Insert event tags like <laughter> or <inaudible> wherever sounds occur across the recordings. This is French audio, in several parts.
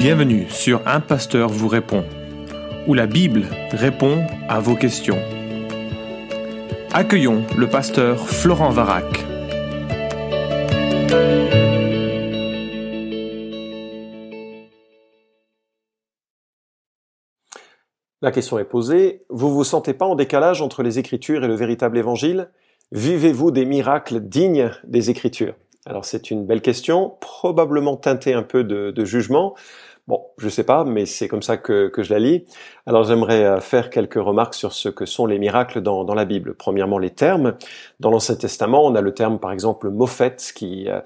Bienvenue sur Un Pasteur vous répond, où la Bible répond à vos questions. Accueillons le pasteur Florent Varac. La question est posée, vous vous sentez pas en décalage entre les Écritures et le véritable Évangile? Vivez-vous des miracles dignes des Écritures? Alors c'est une belle question, probablement teintée un peu de jugement. Bon, je sais pas, mais c'est comme ça que, que, je la lis. Alors j'aimerais euh, faire quelques remarques sur ce que sont les miracles dans, dans la Bible. Premièrement, les termes. Dans l'Ancien Testament, on a le terme par exemple mophet qui euh,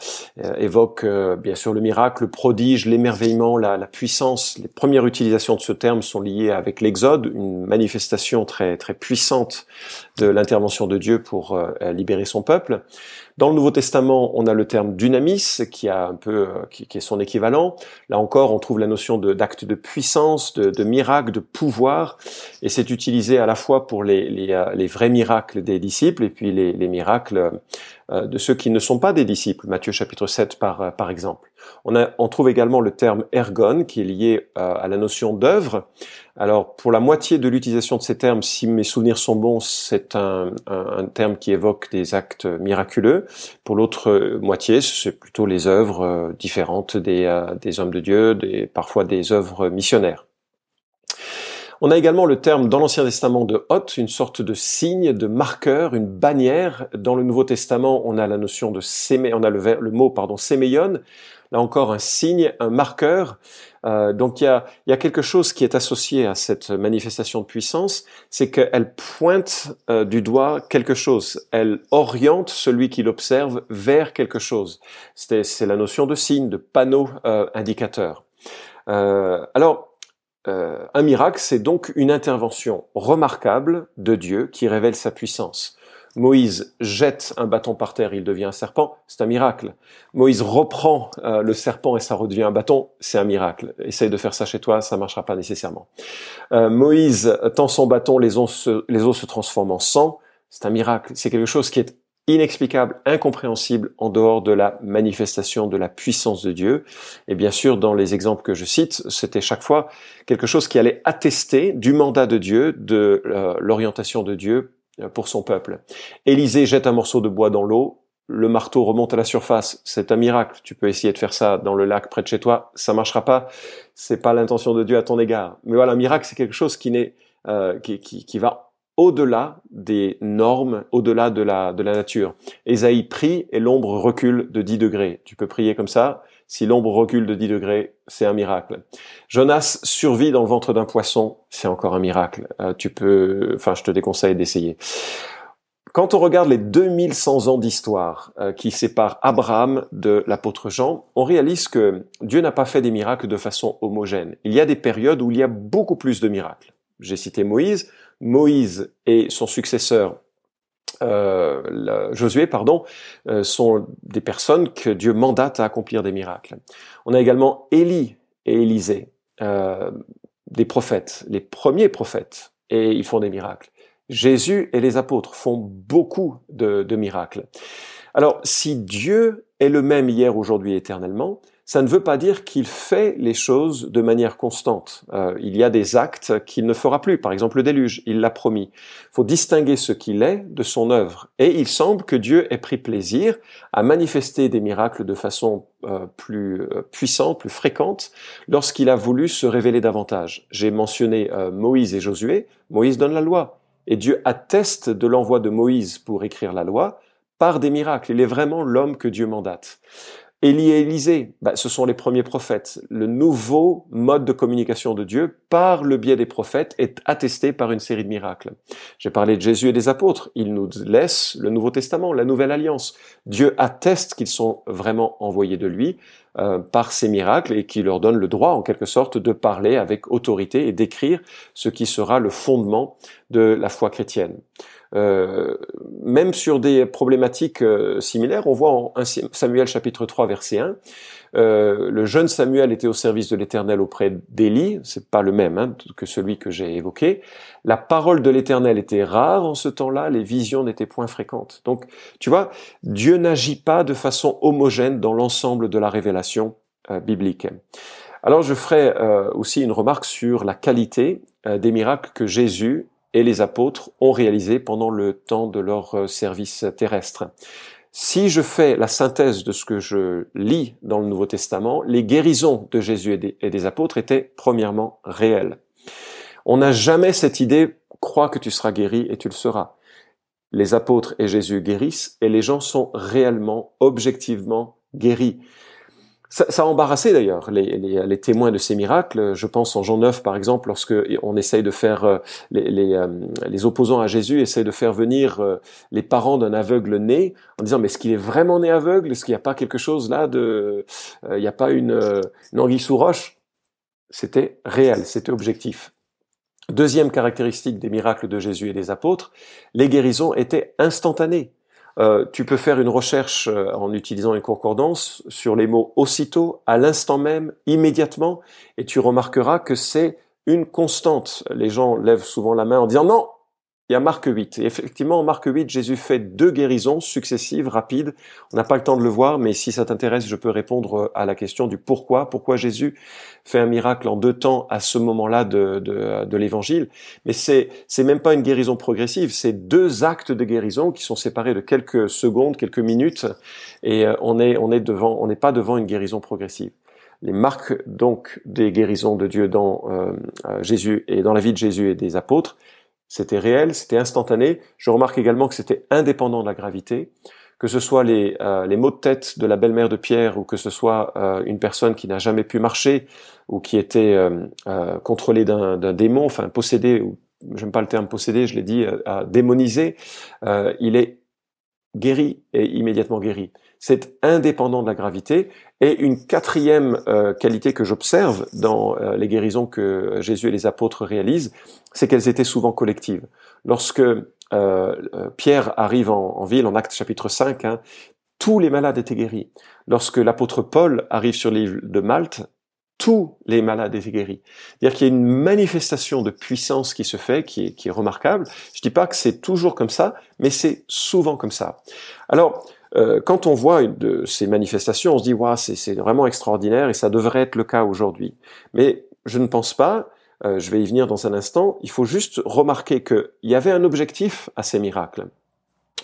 euh évoque bien sûr le miracle, le prodige, l'émerveillement, la, la, puissance. Les premières utilisations de ce terme sont liées avec l'Exode, une manifestation très très puissante de l'intervention de Dieu pour libérer son peuple. Dans le Nouveau Testament, on a le terme dunamis qui a un peu, qui, qui est son équivalent. Là encore, on trouve la notion d'acte de, puissance, de, miracle, de pouvoir, et c'est utilisé à la fois pour les, les, euh, vrais miracles des disciples et puis les, les miracles euh, de ceux qui ne sont pas des disciples. Matthieu chapitre 7 par, euh, par exemple. On, a, on trouve également le terme ergon qui est lié à la notion d'œuvre. Alors pour la moitié de l'utilisation de ces termes, si mes souvenirs sont bons, c'est un, un, un, terme qui évoque des actes miraculeux. Pour l'autre moitié, c'est plutôt les œuvres différentes des, des hommes de Dieu, des, parfois des œuvres missionnaires. On a également le terme dans l'Ancien Testament de hôte, une sorte de signe, de marqueur, une bannière. Dans le Nouveau Testament, on a la notion de sémé, on a le, mot pardon séméon. Là encore, un signe, un marqueur. Euh, donc il y a, y a, quelque chose qui est associé à cette manifestation de puissance, c'est qu'elle pointe euh, du doigt quelque chose. Elle oriente celui qui l'observe vers quelque chose. C'est la notion de signe, de panneau euh, indicateur. Euh, alors euh, un miracle, c'est donc une intervention remarquable de Dieu qui révèle sa puissance. Moïse jette un bâton par terre, il devient un serpent, c'est un miracle. Moïse reprend euh, le serpent et ça redevient un bâton, c'est un miracle. Essaye de faire ça chez toi, ça marchera pas nécessairement. Euh, Moïse tend son bâton, les os, se, les os se transforment en sang, c'est un miracle. C'est quelque chose qui est inexplicable, incompréhensible en dehors de la manifestation de la puissance de Dieu. Et bien sûr, dans les exemples que je cite, c'était chaque fois quelque chose qui allait attester du mandat de Dieu, de euh, l'orientation de Dieu euh, pour son peuple. Élisée jette un morceau de bois dans l'eau, le marteau remonte à la surface, c'est un miracle. Tu peux essayer de faire ça dans le lac près de chez toi, ça marchera pas. C'est pas l'intention de Dieu à ton égard. Mais voilà, un miracle, c'est quelque chose qui n'est euh, qui, qui, qui va au-delà des normes, au-delà de la, de la nature. Ésaïe prie et l'ombre recule de 10 degrés. Tu peux prier comme ça. Si l'ombre recule de 10 degrés, c'est un miracle. Jonas survit dans le ventre d'un poisson, c'est encore un miracle. Euh, tu peux, enfin, je te déconseille d'essayer. Quand on regarde les 2100 ans d'histoire euh, qui séparent Abraham de l'apôtre Jean, on réalise que Dieu n'a pas fait des miracles de façon homogène. Il y a des périodes où il y a beaucoup plus de miracles. J'ai cité Moïse, Moïse et son successeur euh, Josué, pardon, euh, sont des personnes que Dieu mandate à accomplir des miracles. On a également Élie et Élisée, euh, des prophètes, les premiers prophètes, et ils font des miracles. Jésus et les apôtres font beaucoup de, de miracles. Alors, si Dieu est le même hier, aujourd'hui, éternellement, ça ne veut pas dire qu'il fait les choses de manière constante. Euh, il y a des actes qu'il ne fera plus. Par exemple, le déluge, il l'a promis. Il faut distinguer ce qu'il est de son œuvre. Et il semble que Dieu ait pris plaisir à manifester des miracles de façon euh, plus euh, puissante, plus fréquente, lorsqu'il a voulu se révéler davantage. J'ai mentionné Moïse et Josué. Moïse donne la loi. Et Dieu atteste de l'envoi de Moïse pour écrire la loi par des miracles. Il est vraiment l'homme que Dieu mandate. Élie et Élisée, bah, ce sont les premiers prophètes. Le nouveau mode de communication de Dieu par le biais des prophètes est attesté par une série de miracles. J'ai parlé de Jésus et des apôtres. Ils nous laissent le Nouveau Testament, la Nouvelle Alliance. Dieu atteste qu'ils sont vraiment envoyés de lui euh, par ces miracles et qui leur donne le droit, en quelque sorte, de parler avec autorité et d'écrire ce qui sera le fondement de la foi chrétienne. Euh, même sur des problématiques euh, similaires, on voit en 1 Samuel chapitre 3 verset 1, euh, le jeune Samuel était au service de l'Éternel auprès d'Élie, c'est pas le même hein, que celui que j'ai évoqué. La parole de l'Éternel était rare en ce temps-là, les visions n'étaient point fréquentes. Donc, tu vois, Dieu n'agit pas de façon homogène dans l'ensemble de la révélation biblique. Alors je ferai euh, aussi une remarque sur la qualité euh, des miracles que Jésus et les apôtres ont réalisés pendant le temps de leur euh, service terrestre. Si je fais la synthèse de ce que je lis dans le Nouveau Testament, les guérisons de Jésus et des, et des apôtres étaient premièrement réelles. On n'a jamais cette idée, crois que tu seras guéri et tu le seras. Les apôtres et Jésus guérissent et les gens sont réellement, objectivement guéris. Ça, ça, a embarrassé d'ailleurs les, les, les, témoins de ces miracles. Je pense en Jean 9 par exemple, lorsque on essaye de faire euh, les, les, euh, les opposants à Jésus essayent de faire venir euh, les parents d'un aveugle né en disant mais est-ce qu'il est vraiment né aveugle? Est-ce qu'il n'y a pas quelque chose là de, il n'y a pas une, une anguille sous roche? C'était réel, c'était objectif. Deuxième caractéristique des miracles de Jésus et des apôtres, les guérisons étaient instantanées. Euh, tu peux faire une recherche euh, en utilisant une concordance sur les mots aussitôt, à l'instant même, immédiatement, et tu remarqueras que c'est une constante. Les gens lèvent souvent la main en disant non, il y a Marc 8. Et effectivement, en Marc 8, Jésus fait deux guérisons successives, rapides. On n'a pas le temps de le voir, mais si ça t'intéresse, je peux répondre à la question du pourquoi. Pourquoi Jésus fait un miracle en deux temps à ce moment-là de, de, de l'évangile? Mais c'est, c'est même pas une guérison progressive, c'est deux actes de guérison qui sont séparés de quelques secondes, quelques minutes. Et euh, on est, on est devant, on n'est pas devant une guérison progressive les marques donc des guérisons de Dieu dans euh, euh Jésus et dans la vie de Jésus et des apôtres, c'était réel, c'était instantané. Je remarque également que c'était indépendant de la gravité, que ce soit les, euh, les maux de tête de la belle-mère de Pierre ou que ce soit euh, une personne qui n'a jamais pu marcher ou qui était euh, euh contrôlée d'un démon, enfin possédé, ou j'aime pas le terme possédé, je l'ai dit, euh, démonisé, il est guéri et immédiatement guéri. C'est indépendant de la gravité. Et une quatrième euh, qualité que j'observe dans euh, les guérisons que Jésus et les apôtres réalisent, c'est qu'elles étaient souvent collectives. Lorsque euh, Pierre arrive en, ville, en Acte chapitre 5, hein, tous les malades étaient guéris. Lorsque l'apôtre Paul arrive sur l'île de Malte, tous les malades étaient guéris. C'est-à-dire qu'il y a une manifestation de puissance qui se fait, qui est, qui est remarquable. Je dis pas que c'est toujours comme ça, mais c'est souvent comme ça. Alors, euh, quand on voit de ces manifestations, on se dit, waouh, c'est vraiment extraordinaire et ça devrait être le cas aujourd'hui. Mais je ne pense pas, euh, je vais y venir dans un instant, il faut juste remarquer qu'il y avait un objectif à ces miracles.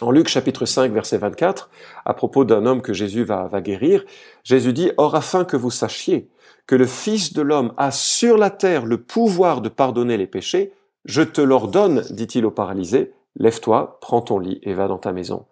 En Luc chapitre 5 verset 24, à propos d'un homme que Jésus va, va guérir, Jésus dit, Or afin que vous sachiez que le Fils de l'homme a sur la terre le pouvoir de pardonner les péchés, je te l'ordonne, dit-il au paralysé, lève-toi, prends ton lit et va dans ta maison.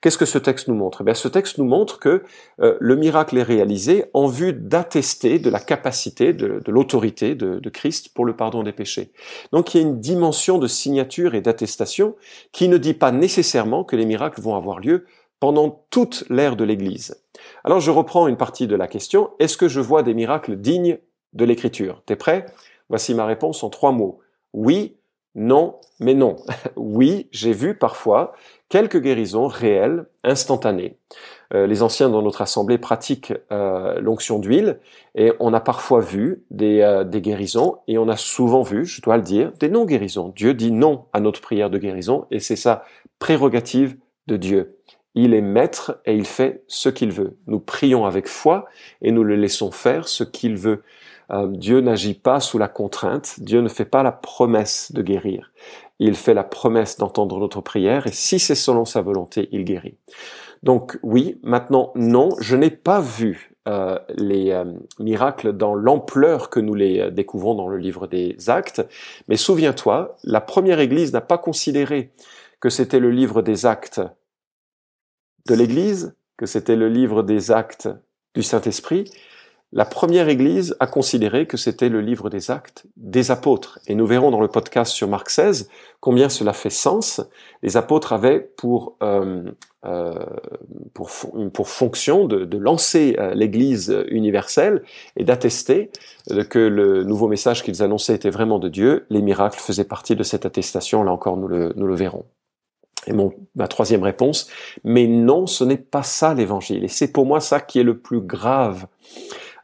Qu'est-ce que ce texte nous montre? Eh Ce texte nous montre que euh, le miracle est réalisé en vue d'attester de la capacité, de, l'autorité de, de, Christ pour le pardon des péchés. Donc il y a une dimension de signature et d'attestation qui ne dit pas nécessairement que les miracles vont avoir lieu pendant toute l'ère de l'Église. Alors je reprends une partie de la question. Est-ce que je vois des miracles dignes de l'Écriture? T'es prêt? Voici ma réponse en trois mots. Oui, non, mais non. <laughs> oui, j'ai vu parfois quelques guérisons réelles, instantanées. Euh, les anciens dans notre assemblée pratiquent euh, l'onction d'huile et on a parfois vu des, euh, des, guérisons et on a souvent vu, je dois le dire, des non-guérisons. Dieu dit non à notre prière de guérison et c'est sa prérogative de Dieu. Il est maître et il fait ce qu'il veut. Nous prions avec foi et nous le laissons faire ce qu'il veut. Euh, Dieu n'agit pas sous la contrainte, Dieu ne fait pas la promesse de guérir. Il fait la promesse d'entendre notre prière et si c'est selon sa volonté, il guérit. Donc oui, maintenant non, je n'ai pas vu euh, les euh, miracles dans l'ampleur que nous les découvrons dans le livre des actes, mais souviens-toi, la première Église n'a pas considéré que c'était le livre des actes de l'Église, que c'était le livre des actes du Saint-Esprit, la première Église a considéré que c'était le livre des actes des apôtres. Et nous verrons dans le podcast sur Marc 16 combien cela fait sens. Les apôtres avaient pour, euh, euh, pour, pour, fonction de, de lancer euh, l'Église universelle et d'attester que le nouveau message qu'ils annonçaient était vraiment de Dieu. Les miracles faisaient partie de cette attestation. Là encore, nous le, nous le verrons. Et mon, ma troisième réponse, mais non, ce n'est pas ça l'évangile. Et c'est pour moi ça qui est le plus grave.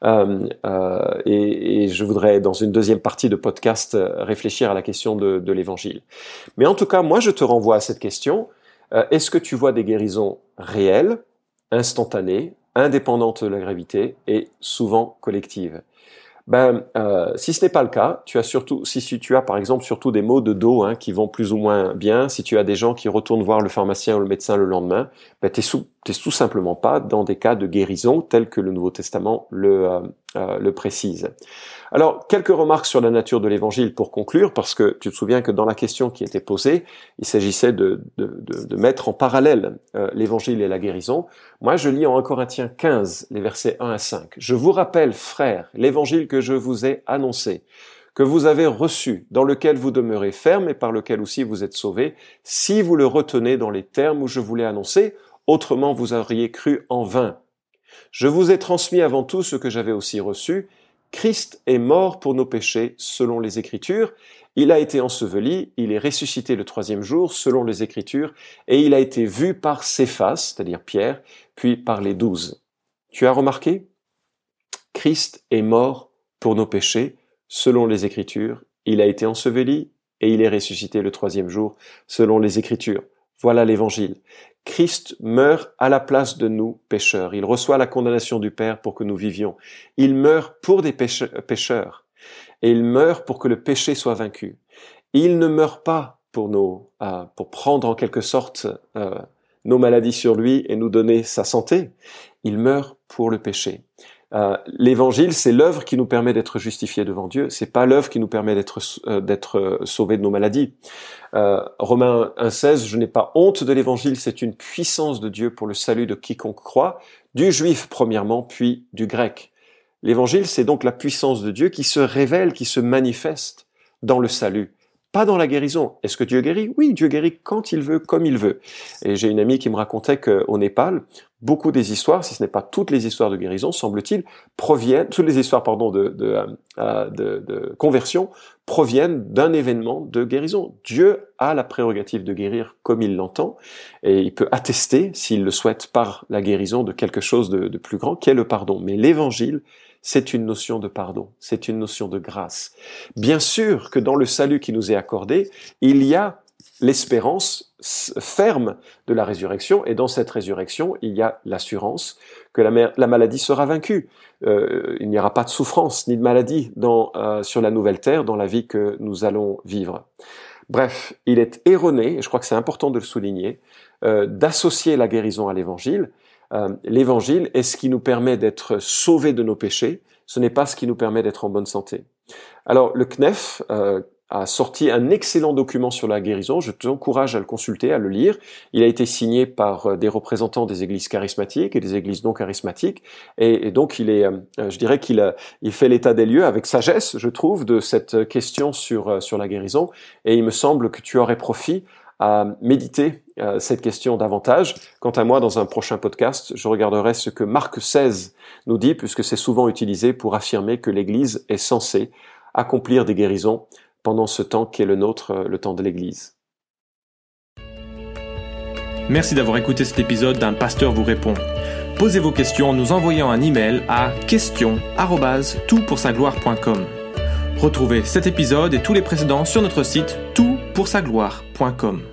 Euh, euh, et, je voudrais, dans une deuxième partie de podcast, euh, réfléchir à la question de, l'évangile. Mais en tout cas, moi, je te renvoie à cette question. Est-ce que tu vois des guérisons réelles, instantanées, indépendantes de la gravité et souvent collectives? Ben, si ce n'est pas le cas, tu as surtout, si, tu as par exemple surtout des maux de dos hein, qui vont plus ou moins bien, si tu as des gens qui retournent voir le pharmacien ou le médecin le lendemain, ben, tu n'es tout simplement pas dans des cas de guérison tels que le Nouveau Testament le, euh, euh, le précise. Alors, quelques remarques sur la nature de l'évangile pour conclure, parce que tu te souviens que dans la question qui était posée, il s'agissait de, de, de, mettre en parallèle l'évangile et la guérison. Moi, je lis en 1 Corinthiens 15, les versets 1 à 5. Je vous rappelle, frères, l'évangile que je vous ai annoncé, que vous avez reçu, dans lequel vous demeurez ferme et par lequel aussi vous êtes sauvés, si vous le retenez dans les termes où je vous l'ai annoncé, autrement vous auriez cru en vain. Je vous ai transmis avant tout ce que j'avais aussi reçu. Christ est mort pour nos péchés selon les Écritures, il a été enseveli, il est ressuscité le troisième jour selon les Écritures, et il a été vu par Céphas, c'est-à-dire Pierre, puis par les douze. Tu as remarqué? Christ est mort pour nos péchés, selon les Écritures, il a été enseveli et il est ressuscité le troisième jour, selon les Écritures. Voilà l'Évangile. Christ meurt à la place de nous, pécheurs. Il reçoit la condamnation du Père pour que nous vivions. Il meurt pour des pécheurs. Et il meurt pour que le péché soit vaincu. Il ne meurt pas pour nous, euh, pour prendre en quelque sorte euh, nos maladies sur lui et nous donner sa santé. Il meurt pour le péché. Euh, l'évangile, c'est l'œuvre qui nous permet d'être justifiés devant Dieu. C'est pas l'œuvre qui nous permet d'être euh, d'être euh, sauvés de nos maladies. Euh, Romains 1,16, je n'ai pas honte de l'évangile, c'est une puissance de Dieu pour le salut de quiconque croit, du juif premièrement, puis du grec. L'évangile, c'est donc la puissance de Dieu qui se révèle, qui se manifeste dans le salut pas dans la guérison. Est-ce que Dieu guérit? Oui, Dieu guérit quand il veut, comme il veut. Et j'ai une amie qui me racontait qu'au Népal, beaucoup des histoires, si ce n'est pas toutes les histoires de guérison, semble-t-il, proviennent, toutes les histoires, pardon, de, de, euh, de, de conversion proviennent d'un événement de guérison. Dieu a la prérogative de guérir comme il l'entend, et il peut attester, s'il le souhaite, par la guérison de quelque chose de, de plus grand, qu'est le pardon. Mais l'évangile, c'est une notion de pardon, c'est une notion de grâce. Bien sûr que dans le salut qui nous est accordé, il y a l'espérance ferme de la résurrection, et dans cette résurrection, il y a l'assurance que la, maladie sera vaincue. Euh, il n'y aura pas de souffrance ni de maladie dans, euh, sur la nouvelle terre, dans la vie que nous allons vivre. Bref, il est erroné, et je crois que c'est important de le souligner, euh, d'associer la guérison à l'évangile, euh, l'évangile est ce qui nous permet d'être sauvés de nos péchés, ce n'est pas ce qui nous permet d'être en bonne santé. Alors le CNEF a sorti un excellent document sur la guérison, je t'encourage à le consulter, à le lire. Il a été signé par euh, des représentants des églises charismatiques et des églises non charismatiques, et, donc il est, je dirais qu'il il fait l'état des lieux avec sagesse, je trouve, de cette question sur, sur la guérison, et il me semble que tu aurais profit à méditer euh, cette question davantage. Quant à moi, dans un prochain podcast, je regarderai ce que Marc XVI nous dit, puisque c'est souvent utilisé pour affirmer que l'Église est censée accomplir des guérisons pendant ce temps qui est le nôtre, euh, le temps de l'Église. Merci d'avoir écouté cet épisode d'un pasteur vous répond. Posez vos questions en nous envoyant un email à question@toutpoursagloire.com. Retrouvez cet épisode et tous les précédents sur notre site toutpoursagloire.com.